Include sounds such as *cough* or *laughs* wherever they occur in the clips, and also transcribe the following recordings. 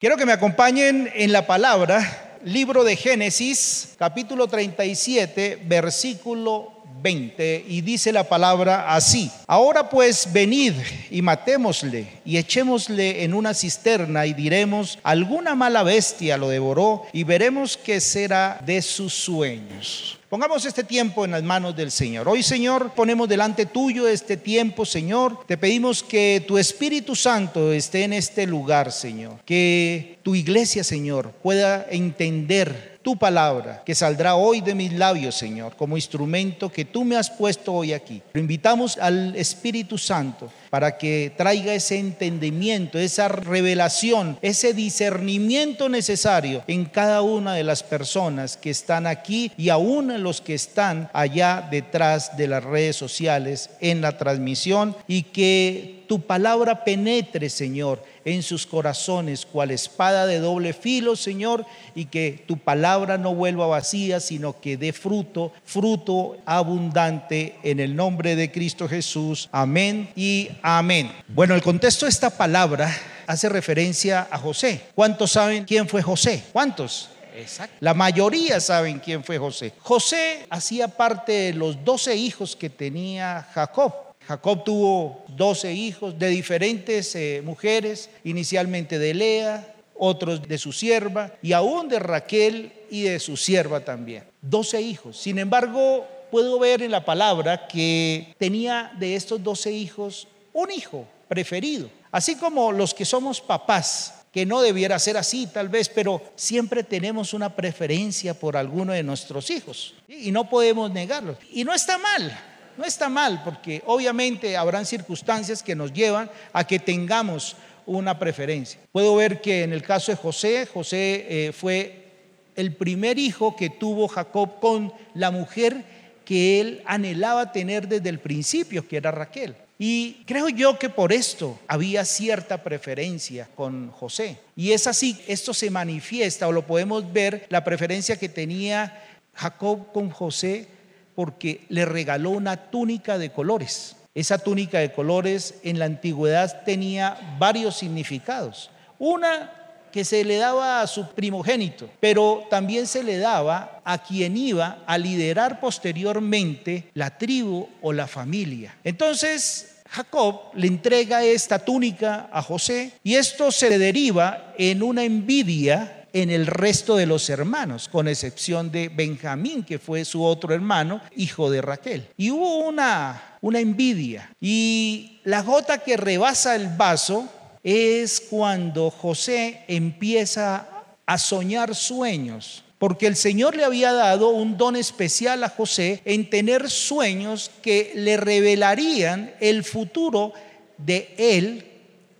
Quiero que me acompañen en la palabra, libro de Génesis, capítulo 37, versículo 20, y dice la palabra así, ahora pues venid y matémosle y echémosle en una cisterna y diremos, alguna mala bestia lo devoró y veremos qué será de sus sueños. Pongamos este tiempo en las manos del Señor. Hoy, Señor, ponemos delante tuyo este tiempo, Señor. Te pedimos que tu Espíritu Santo esté en este lugar, Señor. Que tu iglesia, Señor, pueda entender tu palabra que saldrá hoy de mis labios, Señor, como instrumento que tú me has puesto hoy aquí. Lo invitamos al Espíritu Santo para que traiga ese entendimiento, esa revelación, ese discernimiento necesario en cada una de las personas que están aquí y aún los que están allá detrás de las redes sociales en la transmisión y que tu palabra penetre, Señor, en sus corazones, cual espada de doble filo, Señor, y que tu palabra no vuelva vacía, sino que dé fruto, fruto abundante en el nombre de Cristo Jesús. Amén y amén. Bueno, el contexto de esta palabra hace referencia a José. ¿Cuántos saben quién fue José? ¿Cuántos? Exacto. La mayoría saben quién fue José. José hacía parte de los doce hijos que tenía Jacob. Jacob tuvo 12 hijos de diferentes eh, mujeres, inicialmente de Lea, otros de su sierva y aún de Raquel y de su sierva también. 12 hijos. Sin embargo, puedo ver en la palabra que tenía de estos 12 hijos un hijo preferido. Así como los que somos papás, que no debiera ser así tal vez, pero siempre tenemos una preferencia por alguno de nuestros hijos y no podemos negarlo. Y no está mal, no está mal porque obviamente habrán circunstancias que nos llevan a que tengamos una preferencia. Puedo ver que en el caso de José, José eh, fue el primer hijo que tuvo Jacob con la mujer que él anhelaba tener desde el principio, que era Raquel. Y creo yo que por esto había cierta preferencia con José. Y es así, esto se manifiesta o lo podemos ver, la preferencia que tenía Jacob con José porque le regaló una túnica de colores. Esa túnica de colores en la antigüedad tenía varios significados. Una que se le daba a su primogénito, pero también se le daba a quien iba a liderar posteriormente la tribu o la familia. Entonces, Jacob le entrega esta túnica a José y esto se deriva en una envidia en el resto de los hermanos, con excepción de Benjamín, que fue su otro hermano, hijo de Raquel. Y hubo una, una envidia. Y la gota que rebasa el vaso es cuando José empieza a soñar sueños. Porque el Señor le había dado un don especial a José en tener sueños que le revelarían el futuro de él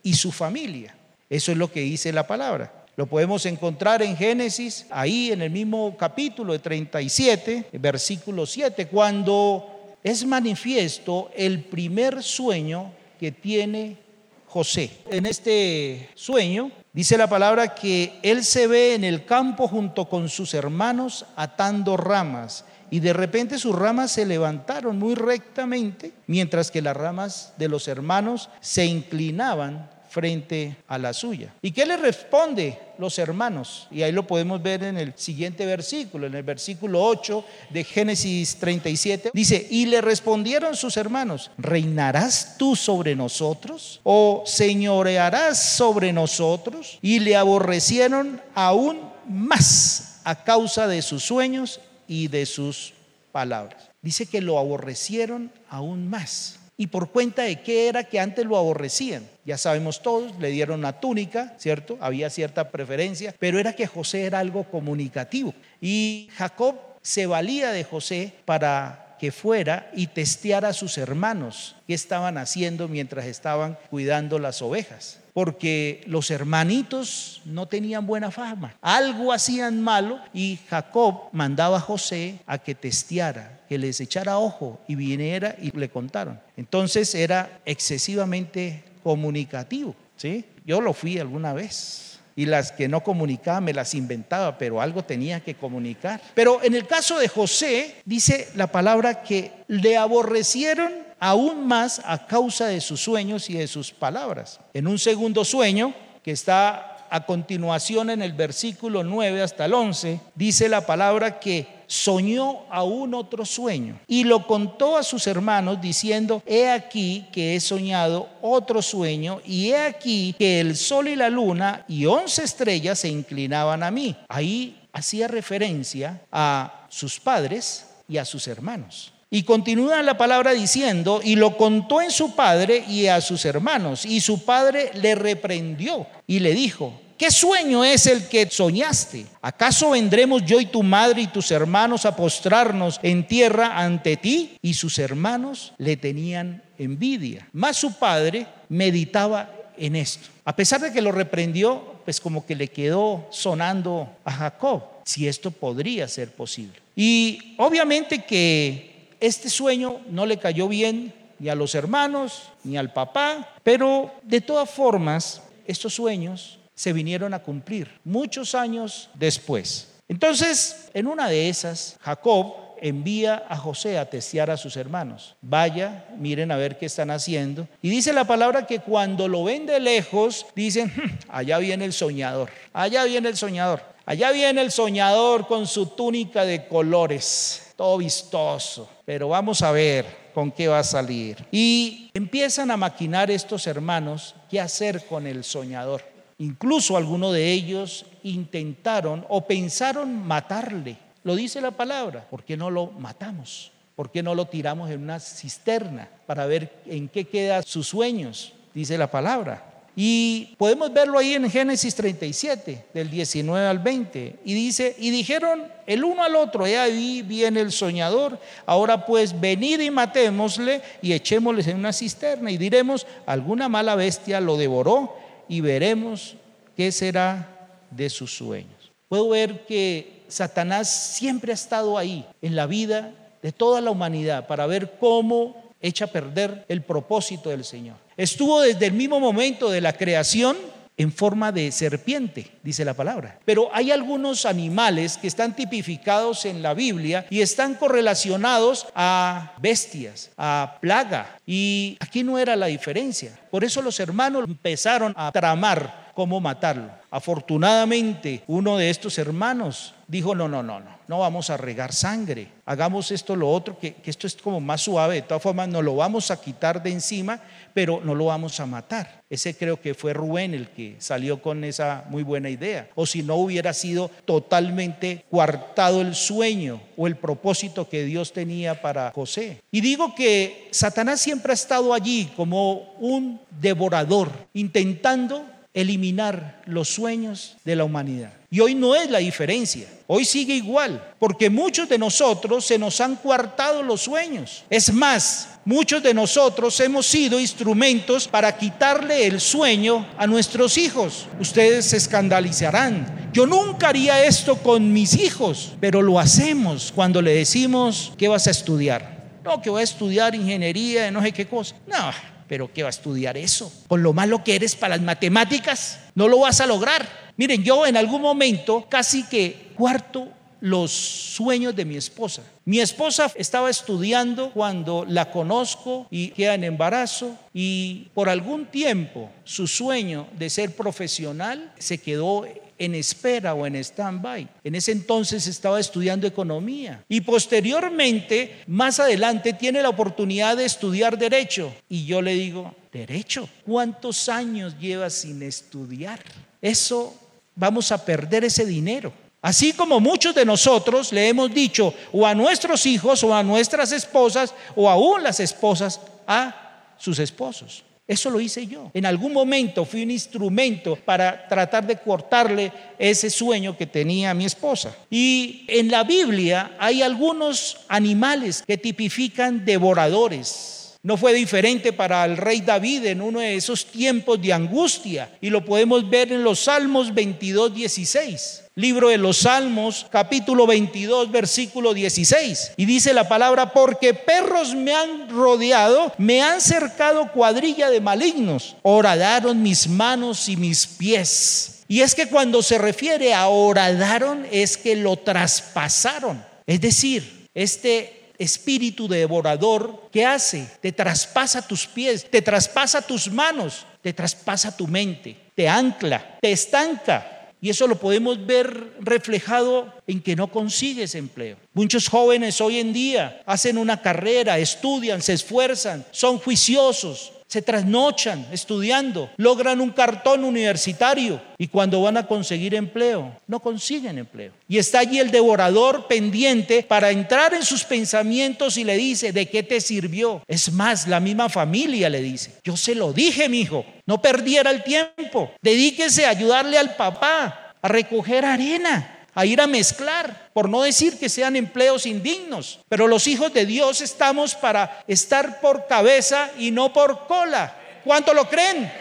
y su familia. Eso es lo que dice la palabra. Lo podemos encontrar en Génesis, ahí en el mismo capítulo de 37, versículo 7, cuando es manifiesto el primer sueño que tiene José. En este sueño dice la palabra que él se ve en el campo junto con sus hermanos atando ramas y de repente sus ramas se levantaron muy rectamente, mientras que las ramas de los hermanos se inclinaban frente a la suya. ¿Y qué le responde los hermanos? Y ahí lo podemos ver en el siguiente versículo, en el versículo 8 de Génesis 37. Dice, y le respondieron sus hermanos, ¿reinarás tú sobre nosotros? ¿O señorearás sobre nosotros? Y le aborrecieron aún más a causa de sus sueños y de sus palabras. Dice que lo aborrecieron aún más. ¿Y por cuenta de qué era que antes lo aborrecían? Ya sabemos todos, le dieron una túnica, ¿cierto? Había cierta preferencia, pero era que José era algo comunicativo. Y Jacob se valía de José para que fuera y testeara a sus hermanos qué estaban haciendo mientras estaban cuidando las ovejas porque los hermanitos no tenían buena fama. Algo hacían malo y Jacob mandaba a José a que testeara, que les echara ojo y viniera y le contaron. Entonces era excesivamente comunicativo, ¿sí? Yo lo fui alguna vez. Y las que no comunicaba me las inventaba, pero algo tenía que comunicar. Pero en el caso de José, dice la palabra que le aborrecieron aún más a causa de sus sueños y de sus palabras. En un segundo sueño, que está a continuación en el versículo 9 hasta el 11, dice la palabra que soñó aún otro sueño y lo contó a sus hermanos diciendo, he aquí que he soñado otro sueño y he aquí que el sol y la luna y once estrellas se inclinaban a mí. Ahí hacía referencia a sus padres y a sus hermanos. Y continúa la palabra diciendo, y lo contó en su padre y a sus hermanos, y su padre le reprendió y le dijo, ¿qué sueño es el que soñaste? ¿Acaso vendremos yo y tu madre y tus hermanos a postrarnos en tierra ante ti? Y sus hermanos le tenían envidia. Mas su padre meditaba en esto. A pesar de que lo reprendió, pues como que le quedó sonando a Jacob si esto podría ser posible. Y obviamente que este sueño no le cayó bien ni a los hermanos ni al papá, pero de todas formas estos sueños se vinieron a cumplir muchos años después. Entonces, en una de esas, Jacob envía a José a testear a sus hermanos. Vaya, miren a ver qué están haciendo. Y dice la palabra que cuando lo ven de lejos, dicen, hmm, allá viene el soñador, allá viene el soñador, allá viene el soñador con su túnica de colores todo vistoso, pero vamos a ver con qué va a salir. Y empiezan a maquinar estos hermanos qué hacer con el soñador. Incluso algunos de ellos intentaron o pensaron matarle. Lo dice la palabra. ¿Por qué no lo matamos? ¿Por qué no lo tiramos en una cisterna para ver en qué quedan sus sueños? Dice la palabra. Y podemos verlo ahí en Génesis 37, del 19 al 20. Y dice, y dijeron el uno al otro, he ahí viene el soñador, ahora pues venid y matémosle y echémosle en una cisterna y diremos, alguna mala bestia lo devoró y veremos qué será de sus sueños. Puedo ver que Satanás siempre ha estado ahí en la vida de toda la humanidad para ver cómo echa a perder el propósito del Señor. Estuvo desde el mismo momento de la creación en forma de serpiente, dice la palabra. Pero hay algunos animales que están tipificados en la Biblia y están correlacionados a bestias, a plaga. Y aquí no era la diferencia. Por eso los hermanos empezaron a tramar cómo matarlo. Afortunadamente, uno de estos hermanos dijo, no, no, no, no, no vamos a regar sangre, hagamos esto, lo otro, que, esto es como más suave, de todas formas no lo vamos a quitar de encima, pero no lo vamos a matar. Ese creo que fue Rubén el que salió con esa muy buena idea. O si no hubiera sido totalmente coartado el sueño o el propósito que Dios tenía para José. Y digo que Satanás siempre ha estado allí como un devorador, intentando eliminar los sueños de la humanidad. Y hoy no es la diferencia. Hoy sigue igual, porque muchos de nosotros se nos han coartado los sueños. Es más, muchos de nosotros hemos sido instrumentos para quitarle el sueño a nuestros hijos. Ustedes se escandalizarán. Yo nunca haría esto con mis hijos, pero lo hacemos cuando le decimos que vas a estudiar. No, que voy a estudiar ingeniería, no sé qué cosa. No, pero ¿qué va a estudiar eso? Con lo malo que eres para las matemáticas, no lo vas a lograr. Miren, yo en algún momento casi que cuarto los sueños de mi esposa. Mi esposa estaba estudiando cuando la conozco y queda en embarazo y por algún tiempo su sueño de ser profesional se quedó en espera o en stand-by. En ese entonces estaba estudiando economía y posteriormente, más adelante, tiene la oportunidad de estudiar derecho. Y yo le digo, derecho, ¿cuántos años llevas sin estudiar? Eso, vamos a perder ese dinero. Así como muchos de nosotros le hemos dicho o a nuestros hijos o a nuestras esposas o aún las esposas a sus esposos. Eso lo hice yo. En algún momento fui un instrumento para tratar de cortarle ese sueño que tenía mi esposa. Y en la Biblia hay algunos animales que tipifican devoradores. No fue diferente para el rey David en uno de esos tiempos de angustia. Y lo podemos ver en los Salmos 22, 16 libro de los Salmos, capítulo 22, versículo 16. Y dice la palabra, porque perros me han rodeado, me han cercado cuadrilla de malignos, horadaron mis manos y mis pies. Y es que cuando se refiere a horadaron, es que lo traspasaron. Es decir, este espíritu devorador, ¿qué hace? Te traspasa tus pies, te traspasa tus manos, te traspasa tu mente te ancla, te estanca. Y eso lo podemos ver reflejado en que no consigues empleo. Muchos jóvenes hoy en día hacen una carrera, estudian, se esfuerzan, son juiciosos, se trasnochan estudiando, logran un cartón universitario y cuando van a conseguir empleo, no consiguen empleo. Y está allí el devorador pendiente para entrar en sus pensamientos y le dice, ¿de qué te sirvió? Es más, la misma familia le dice, yo se lo dije, mi hijo, no perdiera el tiempo, dedíquese a ayudarle al papá a recoger arena a ir a mezclar, por no decir que sean empleos indignos. Pero los hijos de Dios estamos para estar por cabeza y no por cola. ¿Cuánto lo creen?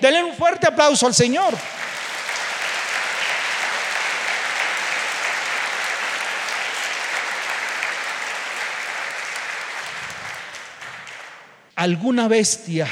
Denle un fuerte aplauso al Señor. Alguna bestia,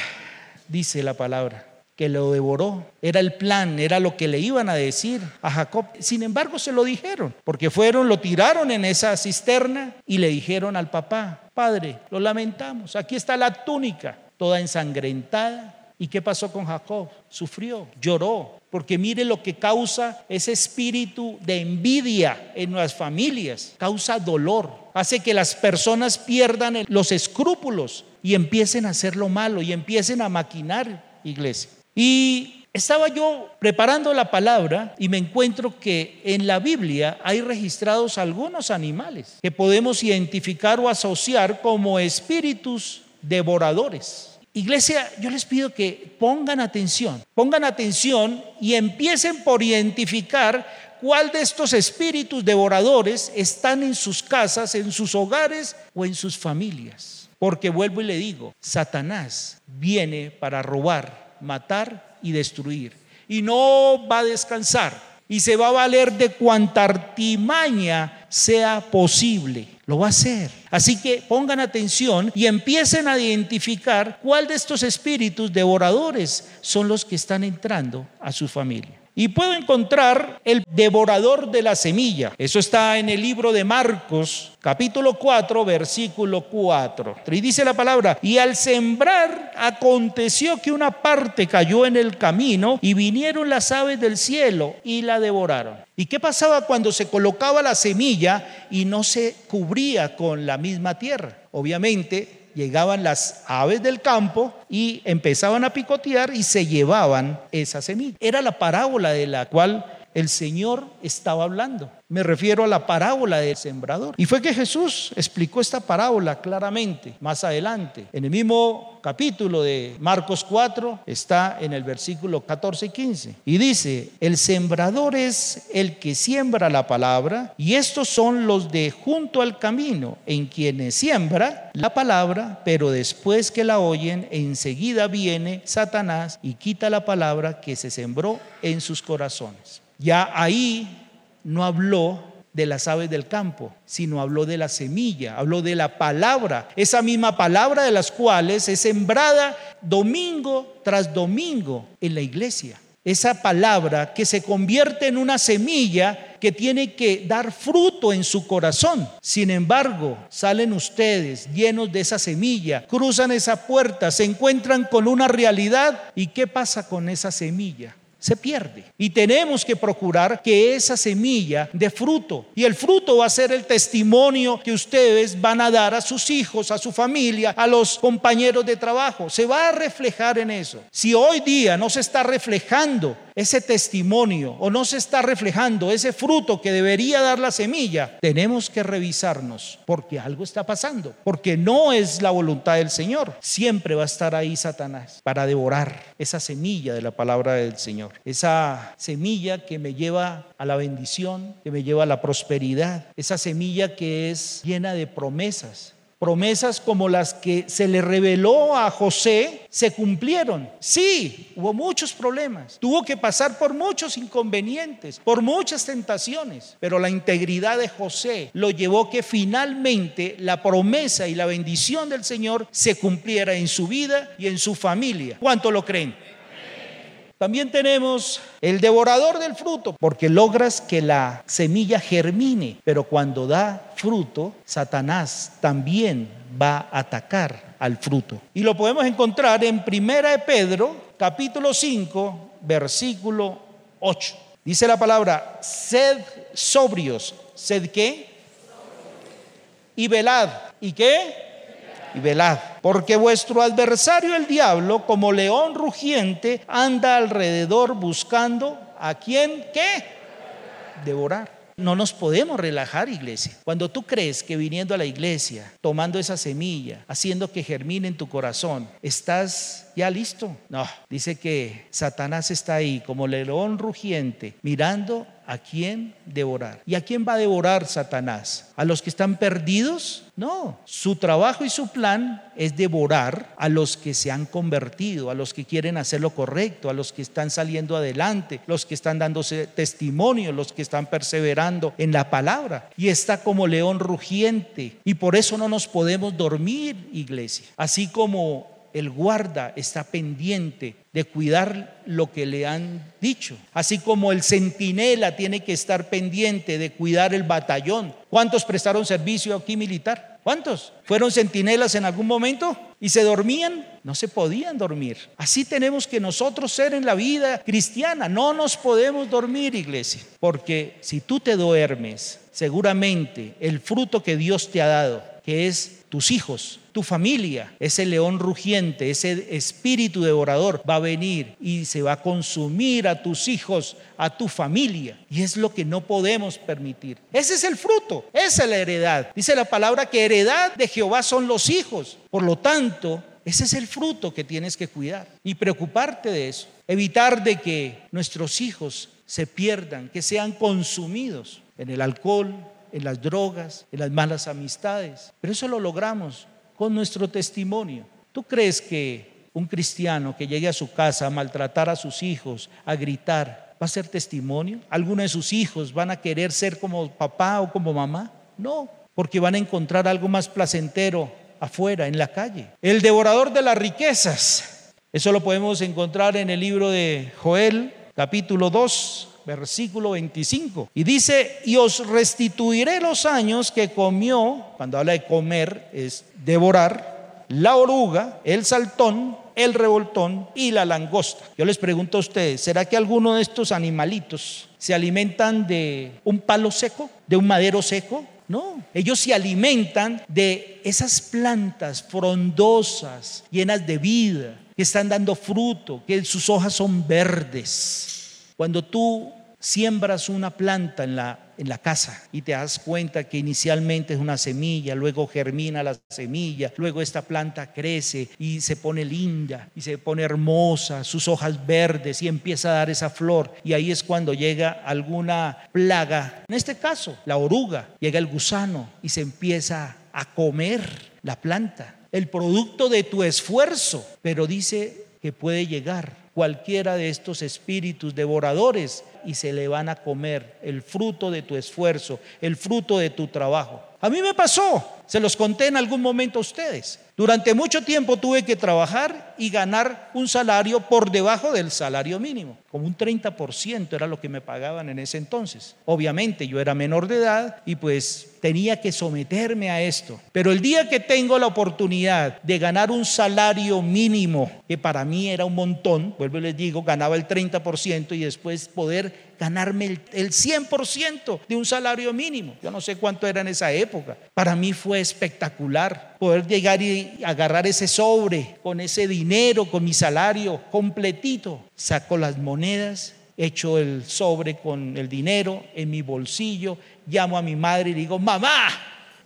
dice la palabra, que lo devoró. Era el plan, era lo que le iban a decir a Jacob. Sin embargo, se lo dijeron, porque fueron, lo tiraron en esa cisterna y le dijeron al papá, padre, lo lamentamos, aquí está la túnica, toda ensangrentada. ¿Y qué pasó con Jacob? Sufrió, lloró, porque mire lo que causa ese espíritu de envidia en las familias, causa dolor, hace que las personas pierdan los escrúpulos y empiecen a hacer lo malo y empiecen a maquinar, iglesia. Y estaba yo preparando la palabra y me encuentro que en la Biblia hay registrados algunos animales que podemos identificar o asociar como espíritus devoradores. Iglesia, yo les pido que pongan atención, pongan atención y empiecen por identificar cuál de estos espíritus devoradores están en sus casas, en sus hogares o en sus familias. Porque vuelvo y le digo, Satanás viene para robar, matar y destruir. Y no va a descansar. Y se va a valer de cuanta artimaña sea posible. Lo va a hacer. Así que pongan atención y empiecen a identificar cuál de estos espíritus devoradores son los que están entrando a su familia. Y puedo encontrar el devorador de la semilla. Eso está en el libro de Marcos, capítulo 4, versículo 4. Y dice la palabra, y al sembrar aconteció que una parte cayó en el camino y vinieron las aves del cielo y la devoraron. ¿Y qué pasaba cuando se colocaba la semilla y no se cubría con la misma tierra? Obviamente llegaban las aves del campo y empezaban a picotear y se llevaban esa semilla. Era la parábola de la cual el Señor estaba hablando. Me refiero a la parábola del sembrador. Y fue que Jesús explicó esta parábola claramente más adelante. En el mismo capítulo de Marcos 4 está en el versículo 14 y 15. Y dice, el sembrador es el que siembra la palabra y estos son los de junto al camino en quienes siembra la palabra, pero después que la oyen, enseguida viene Satanás y quita la palabra que se sembró en sus corazones. Ya ahí no habló de las aves del campo, sino habló de la semilla, habló de la palabra, esa misma palabra de las cuales es sembrada domingo tras domingo en la iglesia. Esa palabra que se convierte en una semilla que tiene que dar fruto en su corazón. Sin embargo, salen ustedes llenos de esa semilla, cruzan esa puerta, se encuentran con una realidad y ¿qué pasa con esa semilla? Se pierde. Y tenemos que procurar que esa semilla dé fruto. Y el fruto va a ser el testimonio que ustedes van a dar a sus hijos, a su familia, a los compañeros de trabajo. Se va a reflejar en eso. Si hoy día no se está reflejando ese testimonio o no se está reflejando ese fruto que debería dar la semilla, tenemos que revisarnos porque algo está pasando, porque no es la voluntad del Señor. Siempre va a estar ahí Satanás para devorar esa semilla de la palabra del Señor, esa semilla que me lleva a la bendición, que me lleva a la prosperidad, esa semilla que es llena de promesas, promesas como las que se le reveló a José se cumplieron. Sí, hubo muchos problemas. Tuvo que pasar por muchos inconvenientes, por muchas tentaciones, pero la integridad de José lo llevó que finalmente la promesa y la bendición del Señor se cumpliera en su vida y en su familia. ¿Cuánto lo creen? También tenemos el devorador del fruto, porque logras que la semilla germine, pero cuando da fruto, Satanás también va a atacar al fruto. Y lo podemos encontrar en Primera Pedro, capítulo 5, versículo 8. Dice la palabra, sed sobrios. ¿Sed qué? Y velad. ¿Y qué? Y velad. Porque vuestro adversario el diablo, como león rugiente, anda alrededor buscando a quien qué? Devorar. No nos podemos relajar, iglesia. Cuando tú crees que viniendo a la iglesia, tomando esa semilla, haciendo que germine en tu corazón, estás ya listo. No, dice que Satanás está ahí como león rugiente, mirando a quién devorar. ¿Y a quién va a devorar Satanás? ¿A los que están perdidos? No, su trabajo y su plan es devorar a los que se han convertido, a los que quieren hacer lo correcto, a los que están saliendo adelante, los que están dándose testimonio, los que están perseverando en la palabra. Y está como león rugiente. Y por eso no nos podemos dormir, iglesia. Así como el guarda está pendiente de cuidar lo que le han dicho, así como el centinela tiene que estar pendiente de cuidar el batallón. ¿Cuántos prestaron servicio aquí militar? ¿Cuántos? ¿Fueron centinelas en algún momento y se dormían? No se podían dormir. Así tenemos que nosotros ser en la vida cristiana. No nos podemos dormir, iglesia, porque si tú te duermes, seguramente el fruto que Dios te ha dado, que es tus hijos, tu familia, ese león rugiente, ese espíritu devorador va a venir y se va a consumir a tus hijos, a tu familia. Y es lo que no podemos permitir. Ese es el fruto, esa es la heredad. Dice la palabra que heredad de Jehová son los hijos. Por lo tanto, ese es el fruto que tienes que cuidar y preocuparte de eso. Evitar de que nuestros hijos se pierdan, que sean consumidos en el alcohol, en las drogas, en las malas amistades. Pero eso lo logramos con nuestro testimonio. ¿Tú crees que un cristiano que llegue a su casa a maltratar a sus hijos, a gritar, va a ser testimonio? ¿Alguno de sus hijos van a querer ser como papá o como mamá? No, porque van a encontrar algo más placentero afuera, en la calle. El devorador de las riquezas. Eso lo podemos encontrar en el libro de Joel, capítulo 2, versículo 25. Y dice, y os restituiré los años que comió, cuando habla de comer es devorar, la oruga, el saltón, el revoltón y la langosta. Yo les pregunto a ustedes, ¿será que alguno de estos animalitos se alimentan de un palo seco, de un madero seco? No, ellos se alimentan de esas plantas frondosas, llenas de vida, que están dando fruto, que sus hojas son verdes. Cuando tú siembras una planta en la, en la casa y te das cuenta que inicialmente es una semilla, luego germina la semilla, luego esta planta crece y se pone linda y se pone hermosa, sus hojas verdes y empieza a dar esa flor. Y ahí es cuando llega alguna plaga, en este caso la oruga, llega el gusano y se empieza a comer la planta, el producto de tu esfuerzo, pero dice que puede llegar cualquiera de estos espíritus devoradores y se le van a comer el fruto de tu esfuerzo, el fruto de tu trabajo. A mí me pasó, se los conté en algún momento a ustedes. Durante mucho tiempo tuve que trabajar y ganar un salario por debajo del salario mínimo, como un 30% era lo que me pagaban en ese entonces. Obviamente yo era menor de edad y pues tenía que someterme a esto. Pero el día que tengo la oportunidad de ganar un salario mínimo, que para mí era un montón, vuelvo y les digo, ganaba el 30% y después poder ganarme el, 100% de un salario mínimo. Yo no sé cuánto era en esa época. Para mí fue espectacular poder llegar y agarrar ese sobre con ese dinero, con mi salario completito. Saco las monedas, echo el sobre con el dinero en mi bolsillo, llamo a mi madre y digo, mamá,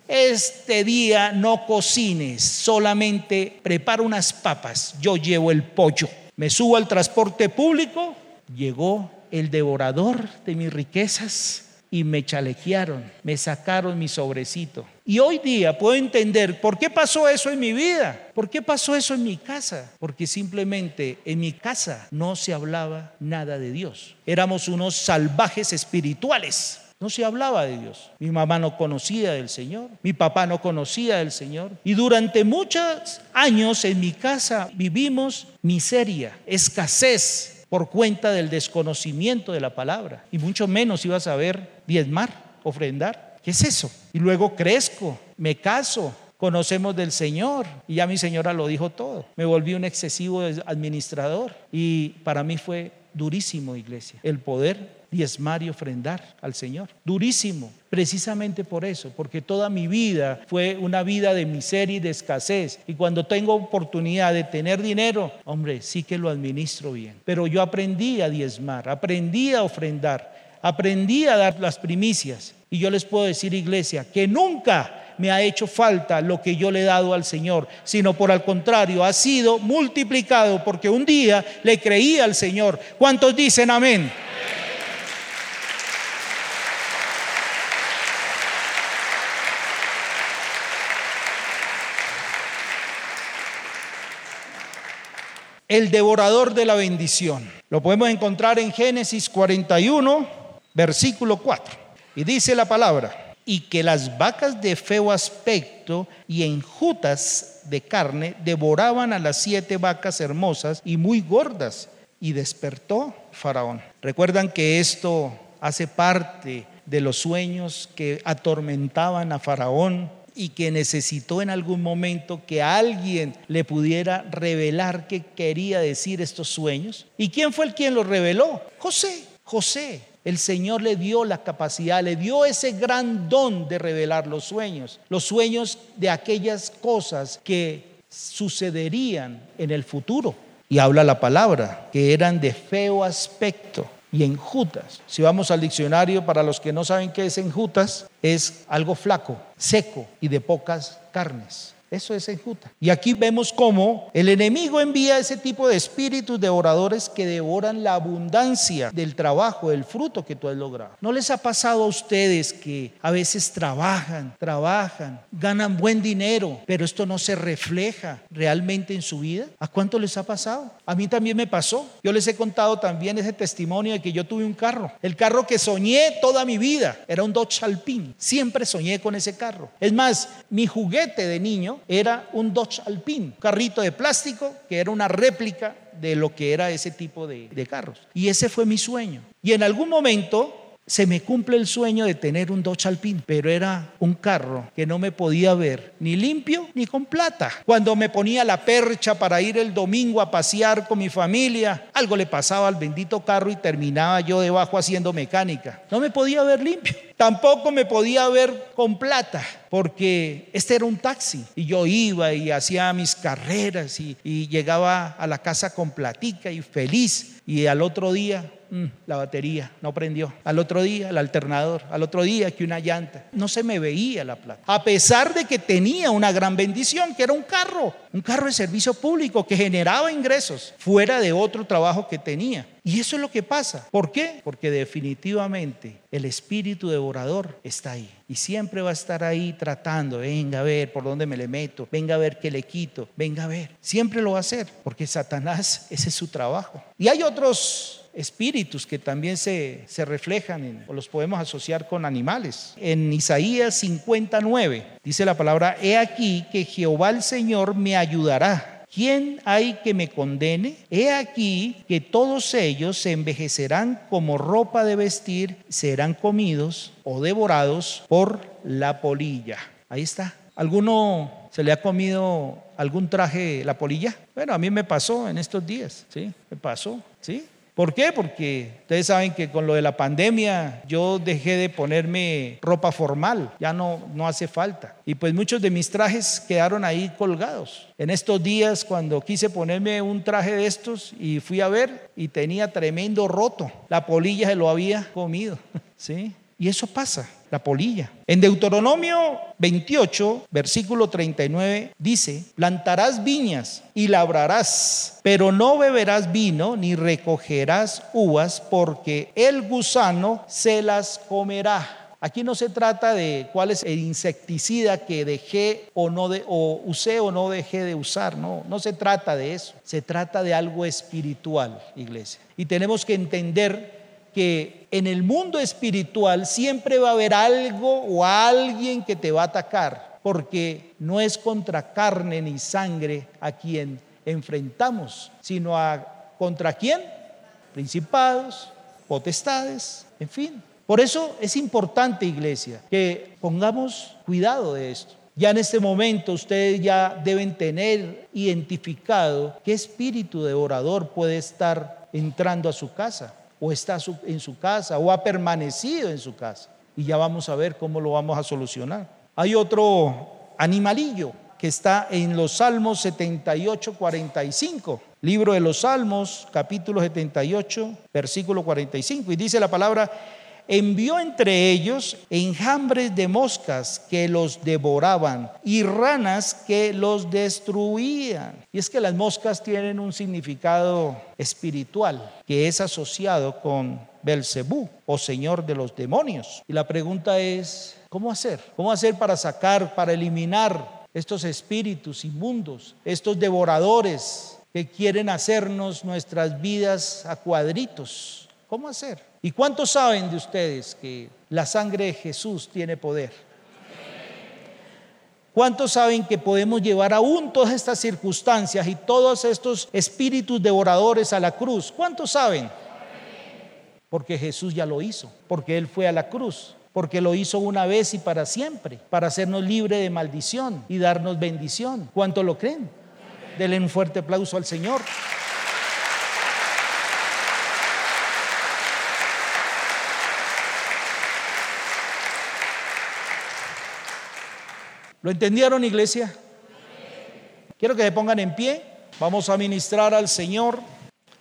este día no cocines, solamente prepara unas papas, yo llevo el pollo. Me subo al transporte público, llegó el devorador de mis riquezas y me chalequearon, me sacaron mi sobrecito. Y hoy día puedo entender por qué pasó eso en mi vida, por qué pasó eso en mi casa, porque simplemente en mi casa no se hablaba nada de Dios. Éramos unos salvajes espirituales. No se hablaba de Dios. Mi mamá no conocía del Señor. Mi papá no conocía del Señor. Y durante muchos años en mi casa vivimos miseria, escasez, por cuenta del desconocimiento de la palabra. Y mucho menos iba a saber diezmar, ofrendar. ¿Qué es eso? Y luego crezco, me caso, conocemos del Señor. Y ya mi señora lo dijo todo. Me volví un excesivo administrador. Y para mí fue durísimo, iglesia, el poder diezmar y ofrendar al Señor. Durísimo, precisamente por eso, porque toda mi vida fue una vida de miseria y de escasez. Y cuando tengo oportunidad de tener dinero, hombre, sí que lo administro bien. Pero yo aprendí a diezmar, aprendí a ofrendar, aprendí a dar las primicias. Y yo les puedo decir, iglesia, que nunca me ha hecho falta lo que yo le he dado al Señor, sino por al contrario, ha sido multiplicado porque un día le creí al Señor. ¿Cuántos dicen amén? El devorador de la bendición. Lo podemos encontrar en Génesis 41, versículo 4. Y dice la palabra, y que las vacas de feo aspecto y enjutas de carne devoraban a las siete vacas hermosas y muy gordas. Y despertó Faraón. Recuerdan que esto hace parte de los sueños que atormentaban a Faraón y que necesitó en algún momento que alguien le pudiera revelar qué quería decir estos sueños. ¿Y quién fue el quien los reveló? José, José. El Señor le dio la capacidad, le dio ese gran don de revelar los sueños, los sueños de aquellas cosas que sucederían en el futuro. Y habla la palabra, que eran de feo aspecto y enjutas. Si vamos al diccionario, para los que no saben qué es enjutas, es algo flaco, seco y de pocas carnes. Eso es enjuta. Y aquí vemos cómo el enemigo envía ese tipo de espíritus devoradores que devoran la abundancia del trabajo, del fruto que tú has logrado. ¿No les ha pasado a ustedes que a veces trabajan, trabajan, ganan buen dinero, pero esto no se refleja realmente en su vida? ¿A cuánto les ha pasado? A mí también me pasó. Yo les he contado también ese testimonio de que yo tuve un carro. El carro que soñé toda mi vida era un Dodge Alpine. Siempre soñé con ese carro. Es más, mi juguete de niño era un Dodge Alpine, carrito de plástico que era una réplica de lo que era ese tipo de, de carros. Y ese fue mi sueño. Y en algún momento se me cumple el sueño de tener un Dodge Alpine, pero era un carro que no me podía ver ni limpio ni con plata. Cuando me ponía la percha para ir el domingo a pasear con mi familia, algo le pasaba al bendito carro y terminaba yo debajo haciendo mecánica. No me podía ver limpio. *laughs* Tampoco me podía ver con plata, porque este era un taxi y yo iba y hacía mis carreras y, y llegaba a la casa con platica y feliz. Y al otro día Mm, la batería no prendió. Al otro día el alternador, al otro día que una llanta. No se me veía la plata. A pesar de que tenía una gran bendición, que era un carro, un carro de servicio público que generaba ingresos fuera de otro trabajo que tenía. Y eso es lo que pasa. ¿Por qué? Porque definitivamente el espíritu devorador está ahí. Y siempre va a estar ahí tratando, venga a ver por dónde me le meto, venga a ver qué le quito, venga a ver. Siempre lo va a hacer, porque Satanás, ese es su trabajo. Y hay otros espíritus que también se, reflejan o los podemos asociar con animales. En Isaías 59 dice la palabra, he aquí que Jehová el Señor me ayudará. ¿Quién hay que me condene? He aquí que todos ellos se envejecerán como ropa de vestir, serán comidos o devorados por la polilla. Ahí está. ¿Alguno se le ha comido algún traje la polilla? Bueno, a mí me pasó en estos días, ¿sí? Me pasó, ¿sí? ¿Por qué? Porque ustedes saben que con lo de la pandemia yo dejé de ponerme ropa formal, ya no, no hace falta. Y pues muchos de mis trajes quedaron ahí colgados. En estos días cuando quise ponerme un traje de estos y fui a ver y tenía tremendo roto, la polilla se lo había comido, *laughs* ¿sí? Y eso pasa, la polilla. En Deuteronomio 28, versículo 39, dice, plantarás viñas y labrarás, pero no beberás vino ni recogerás uvas, porque el gusano se las comerá. Aquí no se trata de cuál es el insecticida que dejé o no de, o usé o no dejé de usar, no, no se trata de eso. Se trata de algo espiritual, iglesia. Y tenemos que entender que en el mundo espiritual siempre va a haber algo o alguien que te va a atacar, porque no es contra carne ni sangre a quien enfrentamos, sino contra quién? Principados, potestades, en fin. Por eso es importante, iglesia, que pongamos cuidado de esto. Ya en este momento ustedes ya deben tener identificado qué espíritu de orador puede estar entrando a su casa, o está en su casa, o ha permanecido en su casa. Y ya vamos a ver cómo lo vamos a solucionar. Hay otro animalillo que está en los Salmos 78, 45. Libro de los Salmos, capítulo 78, versículo 45. Y dice la palabra, envió entre ellos enjambres de moscas que los devoraban y ranas que los destruían. Y es que las moscas tienen un significado espiritual que es asociado con Belcebú o señor de los demonios. Y la pregunta es, ¿cómo hacer? ¿Cómo hacer para sacar, para eliminar estos espíritus inmundos, estos devoradores que quieren hacernos nuestras vidas a cuadritos? ¿Cómo hacer? ¿Y cuántos saben de ustedes que la sangre de Jesús tiene poder? ¿Cuántos saben que podemos llevar aún todas estas circunstancias y todos estos espíritus devoradores a la cruz? ¿Cuántos saben? Porque Jesús ya lo hizo, porque Él fue a la cruz, porque lo hizo una vez y para siempre, para hacernos libre de maldición y darnos bendición. ¿Cuántos lo creen? Denle un fuerte aplauso al Señor. ¿Lo entendieron, iglesia? Quiero que se pongan en pie. Vamos a ministrar al Señor.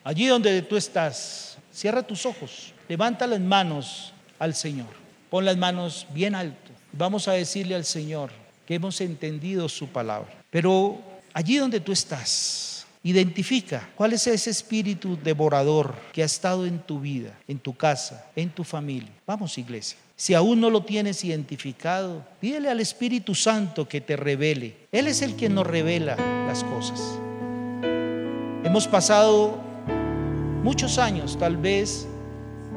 Allí donde tú estás, cierra tus ojos, levanta las manos al Señor. Pon las manos bien alto. Vamos a decirle al Señor que hemos entendido su palabra. Pero allí donde tú estás, identifica cuál es ese espíritu devorador que ha estado en tu vida, en tu casa, en tu familia. Vamos, iglesia. Si aún no lo tienes identificado, pídele al Espíritu Santo que te revele. Él es el que nos revela las cosas. Hemos pasado muchos años, tal vez,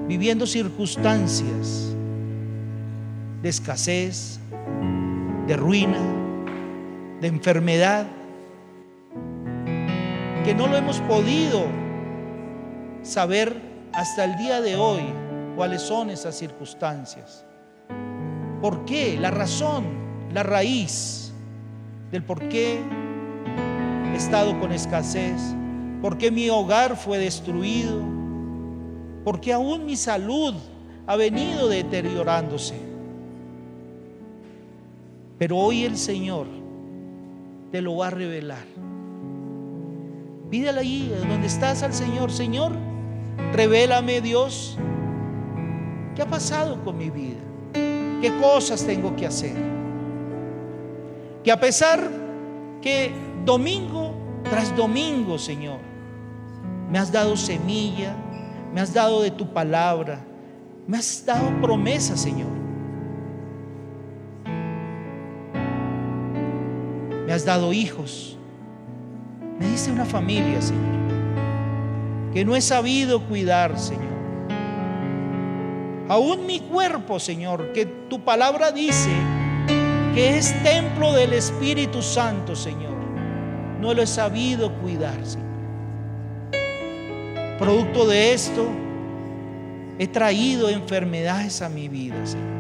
viviendo circunstancias de escasez, de ruina, de enfermedad, que no lo hemos podido saber hasta el día de hoy cuáles son esas circunstancias. ¿Por qué? La razón, la raíz del por qué he estado con escasez, por qué mi hogar fue destruido, por qué aún mi salud ha venido deteriorándose. Pero hoy el Señor te lo va a revelar. Pídele ahí, donde estás al Señor, Señor, revélame Dios ¿Qué ha pasado con mi vida? ¿Qué cosas tengo que hacer? Que a pesar que domingo tras domingo, Señor, me has dado semilla, me has dado de tu palabra, me has dado promesa, Señor. Me has dado hijos. Me dice una familia, Señor, que no he sabido cuidar, Señor aún mi cuerpo, Señor, que tu palabra dice que es templo del Espíritu Santo, Señor. No lo he sabido cuidar, Señor. Producto de esto, he traído enfermedades a mi vida, Señor.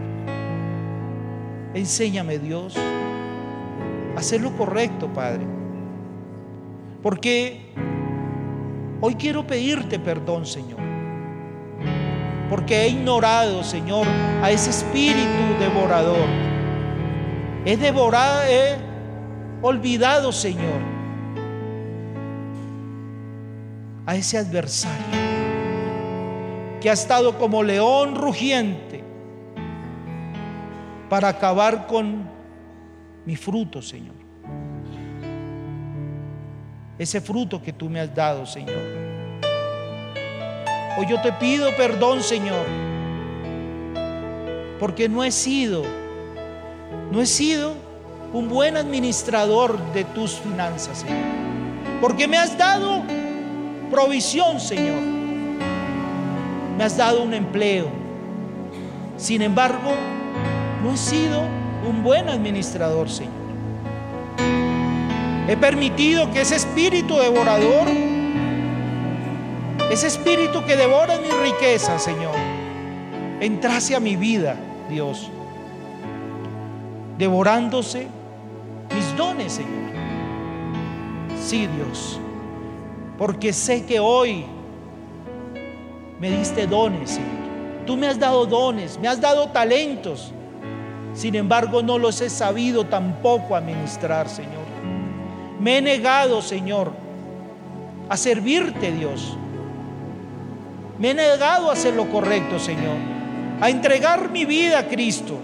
Enséñame, Dios, a hacer lo correcto, Padre. Porque hoy quiero pedirte perdón, Señor porque he ignorado, Señor, a ese espíritu devorador. He devorado, he olvidado, Señor, a ese adversario que ha estado como león rugiente para acabar con mi fruto, Señor. Ese fruto que tú me has dado, Señor. Hoy yo te pido perdón, Señor, porque no he sido, no he sido un buen administrador de tus finanzas, Señor. Porque me has dado provisión, Señor. Me has dado un empleo. Sin embargo, no he sido un buen administrador, Señor. He permitido que ese espíritu devorador ese espíritu que devora mi riqueza, Señor, entrase a mi vida, Dios, devorándose mis dones, Señor. Sí, Dios, porque sé que hoy me diste dones, Señor. Tú me has dado dones, me has dado talentos. Sin embargo, no los he sabido tampoco administrar, Señor. Me he negado, Señor, a servirte, Dios. Me he negado a hacer lo correcto, Señor. A entregar mi vida a Cristo.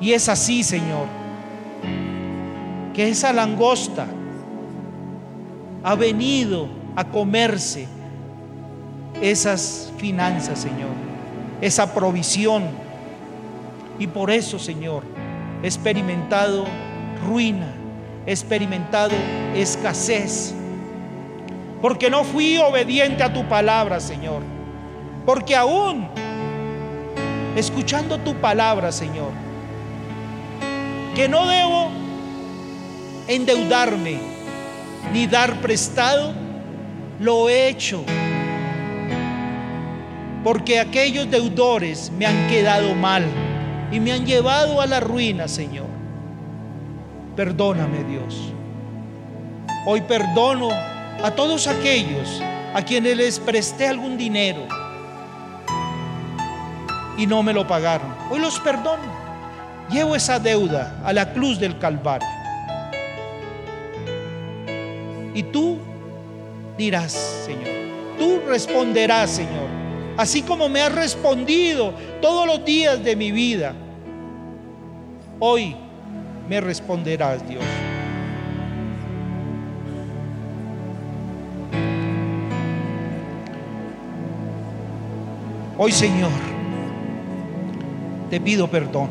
Y es así, Señor, que esa langosta ha venido a comerse esas finanzas, Señor, esa provisión. Y por eso, Señor, he experimentado ruina, he experimentado escasez. Porque no fui obediente a tu palabra, Señor. Porque aún escuchando tu palabra, Señor, que no debo endeudarme ni dar prestado, lo he hecho. Porque aquellos deudores me han quedado mal y me han llevado a la ruina, Señor. Perdóname, Dios. Hoy perdono a todos aquellos a quienes les presté algún dinero y no me lo pagaron. Hoy los perdono. Llevo esa deuda a la cruz del Calvario. Y tú dirás, Señor, tú responderás, Señor, así como me has respondido todos los días de mi vida. Hoy me responderás, Dios. Hoy, Señor, te pido perdón.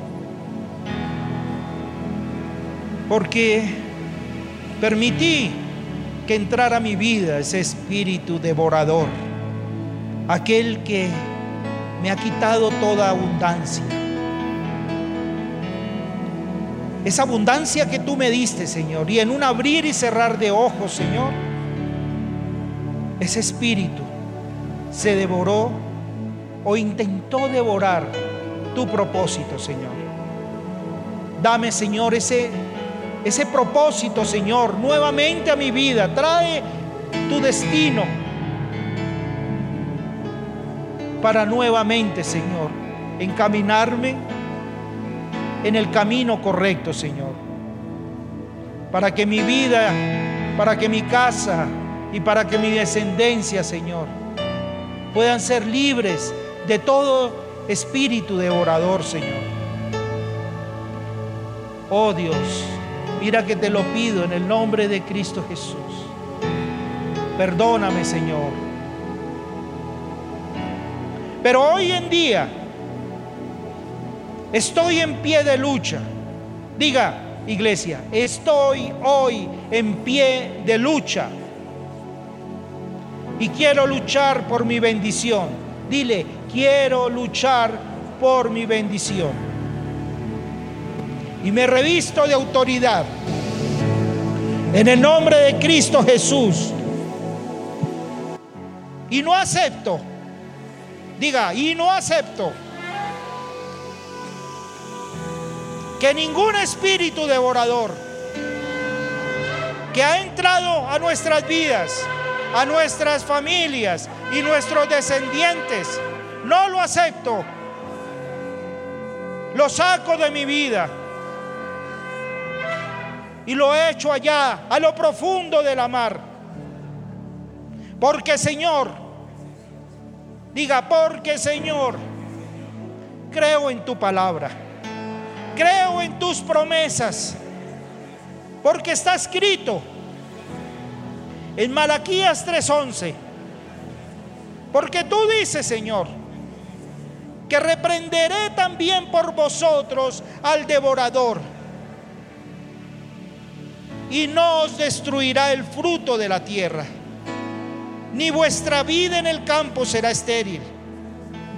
Porque permití que entrara a mi vida ese espíritu devorador, aquel que me ha quitado toda abundancia. Esa abundancia que tú me diste, Señor, y en un abrir y cerrar de ojos, Señor, ese espíritu se devoró o intentó devorar tu propósito, Señor. Dame, Señor, ese ese propósito, Señor, nuevamente a mi vida. Trae tu destino para nuevamente, Señor, encaminarme en el camino correcto, Señor. Para que mi vida, para que mi casa y para que mi descendencia, Señor, puedan ser libres de todo espíritu devorador, Señor. Oh Dios. Mira que te lo pido en el nombre de Cristo Jesús. Perdóname, Señor. Pero hoy en día estoy en pie de lucha. Diga, iglesia, estoy hoy en pie de lucha. Y quiero luchar por mi bendición. Dile, quiero luchar por mi bendición y me revisto de autoridad. En el nombre de Cristo Jesús. Y no acepto. Diga, y no acepto. Que ningún espíritu devorador que ha entrado a nuestras vidas, a nuestras familias y nuestros descendientes, no lo acepto. Lo saco de mi vida y lo he hecho allá, a lo profundo de la mar. Porque Señor, diga, porque Señor, creo en tu palabra, creo en tus promesas, porque está escrito en Malaquías 3:11, porque tú dices, Señor, que reprenderé también por vosotros al devorador y no os destruirá el fruto de la tierra, ni vuestra vida en el campo será estéril,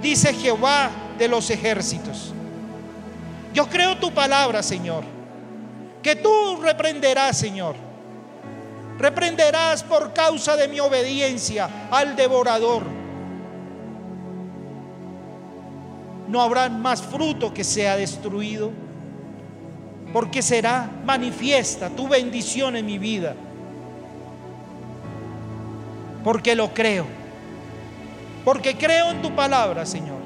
dice Jehová de los ejércitos. Yo creo tu palabra, Señor, que tú reprenderás, Señor. Reprenderás por causa de mi obediencia al devorador. No habrá más fruto que sea destruido porque será manifiesta tu bendición en mi vida. porque lo creo. Porque creo en tu palabra, Señor.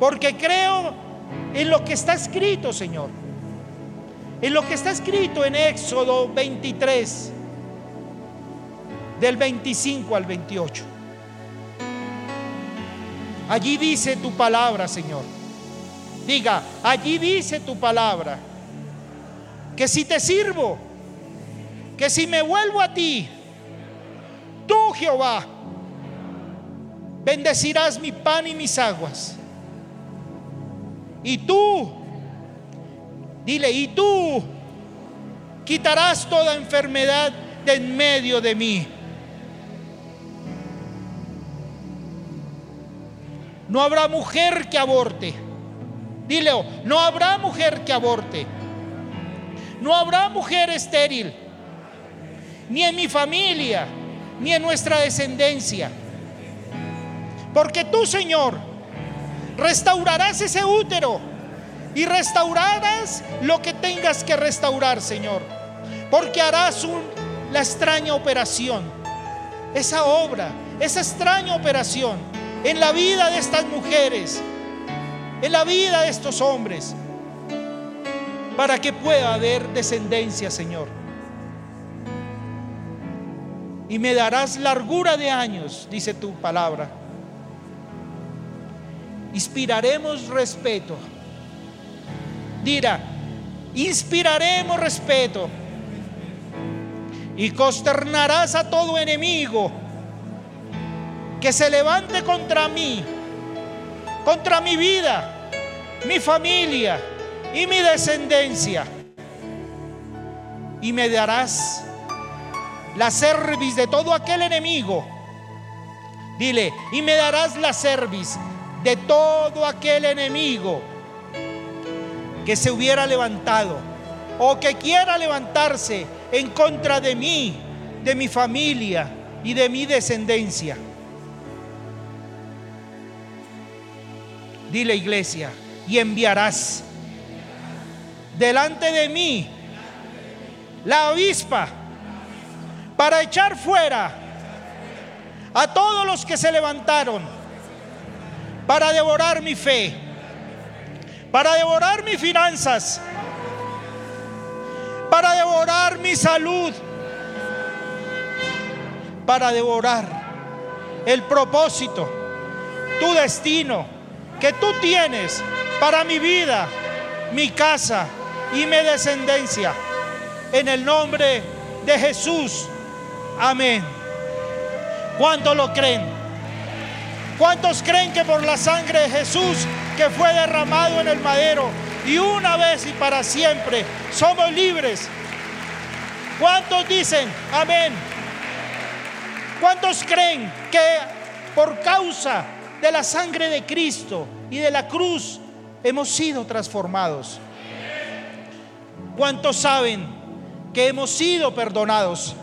Porque creo en lo que está escrito, Señor. En lo que está escrito en Éxodo 23, del 25 al 28. Allí dice tu palabra, Señor. Diga, allí dice tu palabra. Que si te sirvo, que si me vuelvo a ti, tú Jehová, bendecirás mi pan y mis aguas. Y tú, dile, y tú quitarás toda enfermedad de en medio de mí. No habrá mujer que aborte. Dile, no habrá mujer que aborte. No habrá mujer estéril. Ni en mi familia, ni en nuestra descendencia. Porque tú, Señor, restaurarás ese útero y restaurarás lo que tengas que restaurar, Señor. Porque harás la extraña operación, esa obra, esa extraña operación en la vida de estas mujeres, en la vida de estos hombres, para que pueda haber descendencia, Señor. Y me darás largura de años, dice tu palabra inspiraremos respeto. Dirá, inspiraremos respeto y consternarás a todo enemigo que se levante contra mí, contra mi vida, mi familia y mi descendencia. Y me darás la cerviz de todo aquel enemigo. Dile, y me darás la cerviz de todo aquel enemigo que se hubiera levantado o que quiera levantarse en contra de mí, de mi familia y de mi descendencia. Dile iglesia, y enviarás delante de mí la avispa para echar fuera a todos los que se levantaron para devorar mi fe, para devorar mis finanzas, para devorar mi salud, para devorar el propósito, tu destino que tú tienes para mi vida, mi casa y mi descendencia. En el nombre de Jesús. Amén. ¿Cuánto lo creen? ¿Cuántos creen que por la sangre de Jesús que fue derramado en el madero y una vez y para siempre somos libres? ¿Cuántos dicen amén? ¿Cuántos creen que por causa de la sangre de Cristo y de la cruz hemos sido transformados? ¿Cuántos saben que hemos sido perdonados?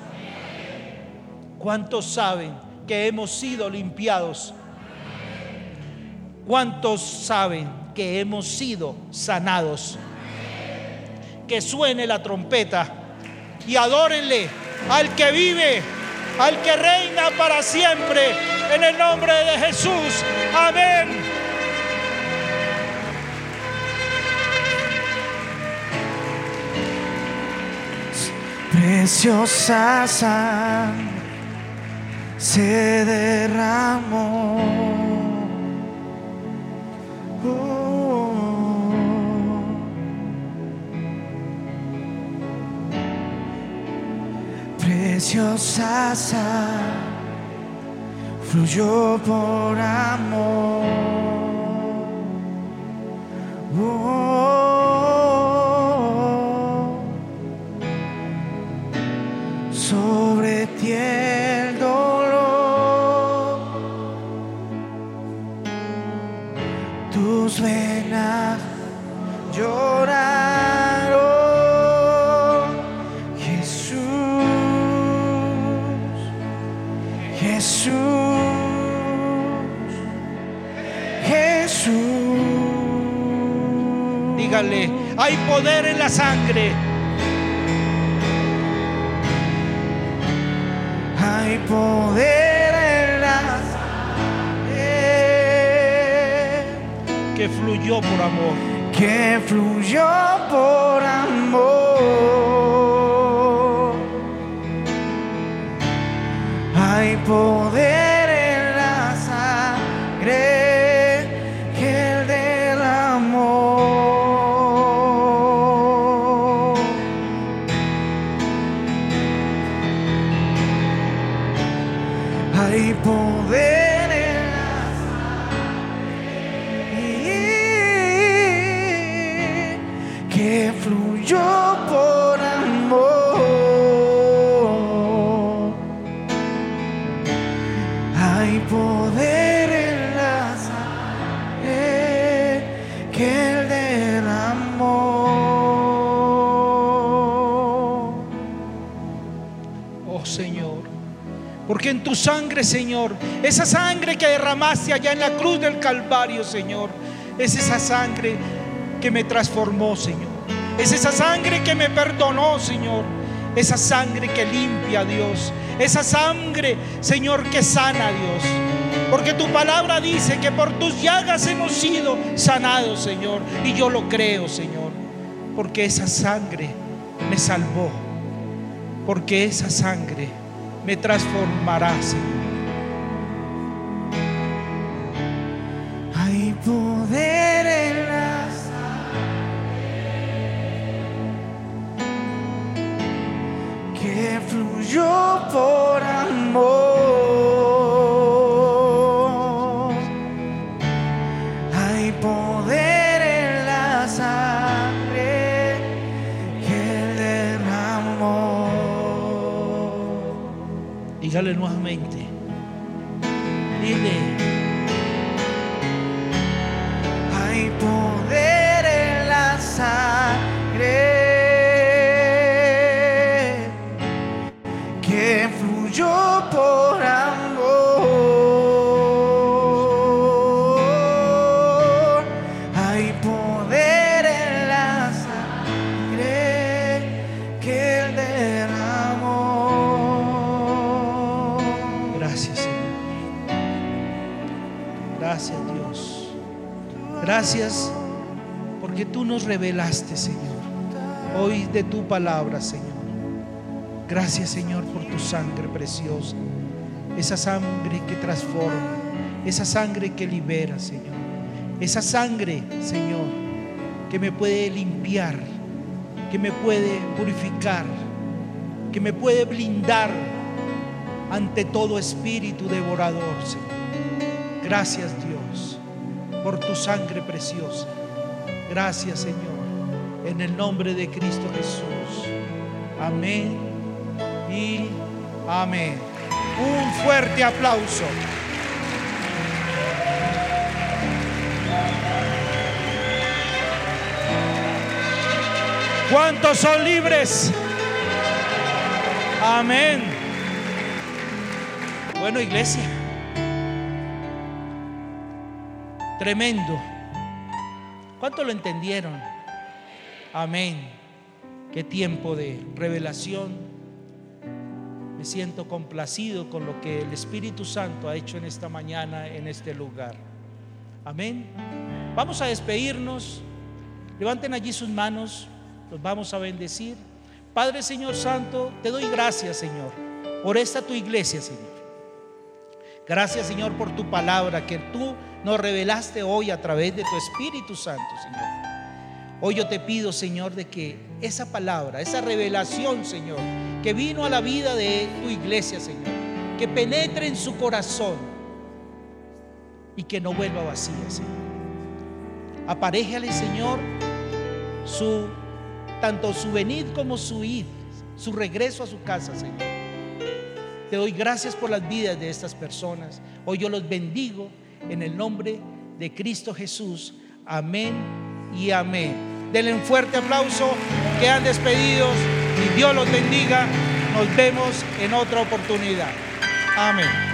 ¿Cuántos saben que hemos sido limpiados? ¿Cuántos saben que hemos sido sanados? Que suene la trompeta y adórenle al que vive, al que reina para siempre, en el nombre de Jesús. Amén. Preciosa sangre se derramó preciosa fluyó por amor. sobre hay poder en la sangre. Hay poder en la sangre que fluyó por amor. que fluyó por amor. Hay poder fluyó por amor. Hay poder en la sangre que él derramó. Oh Señor, porque en tu sangre, Señor, esa sangre que derramaste allá en la cruz del Calvario, Señor, es esa sangre que me transformó, Señor. Es esa sangre que me perdonó, Señor. Esa sangre que limpia, Dios. Esa sangre, Señor, que sana, Dios. Porque tu palabra dice que por tus llagas hemos sido sanados, Señor. Y yo lo creo, Señor. Porque esa sangre me salvó porque esa sangre me transformará, Señor. Dígale nuevamente. Dile, Hay poder en la sangre Gracias porque tú nos revelaste, Señor. Hoy de tu palabra, Señor. Gracias, Señor, por tu sangre preciosa. Esa sangre que transforma. Esa sangre que libera, Señor. Esa sangre, Señor, que me puede limpiar, que me puede purificar, que me puede blindar ante todo espíritu devorador, Señor. Gracias, Dios, por tu sangre preciosa. Gracias, Señor, en el nombre de Cristo Jesús. Amén y amén. Un fuerte aplauso. ¿Cuántos son libres? Amén. Bueno, iglesia. Tremendo. ¿Cuántos lo entendieron? Amén. Qué tiempo de revelación. Me siento complacido con lo que el Espíritu Santo ha hecho en esta mañana, en este lugar. Amén. Vamos a despedirnos. Levanten allí sus manos. Los vamos a bendecir. Padre Señor Santo, te doy gracias, Señor, por esta tu iglesia, Señor. Gracias, Señor, por tu palabra que tú nos revelaste hoy a través de tu Espíritu Santo, Señor. Hoy yo te pido, Señor, de que esa palabra, esa revelación, Señor, que vino a la vida de tu iglesia, Señor, que penetre en su corazón y que no vuelva vacía, Señor. Aparéjale, Señor, su tanto su venid como su id, su regreso a su casa, Señor. Te doy gracias por las vidas de estas personas. Hoy yo los bendigo en el nombre de Cristo Jesús. Amén y amén. Denle un fuerte aplauso. Quedan despedidos y Dios los bendiga. Nos vemos en otra oportunidad. Amén.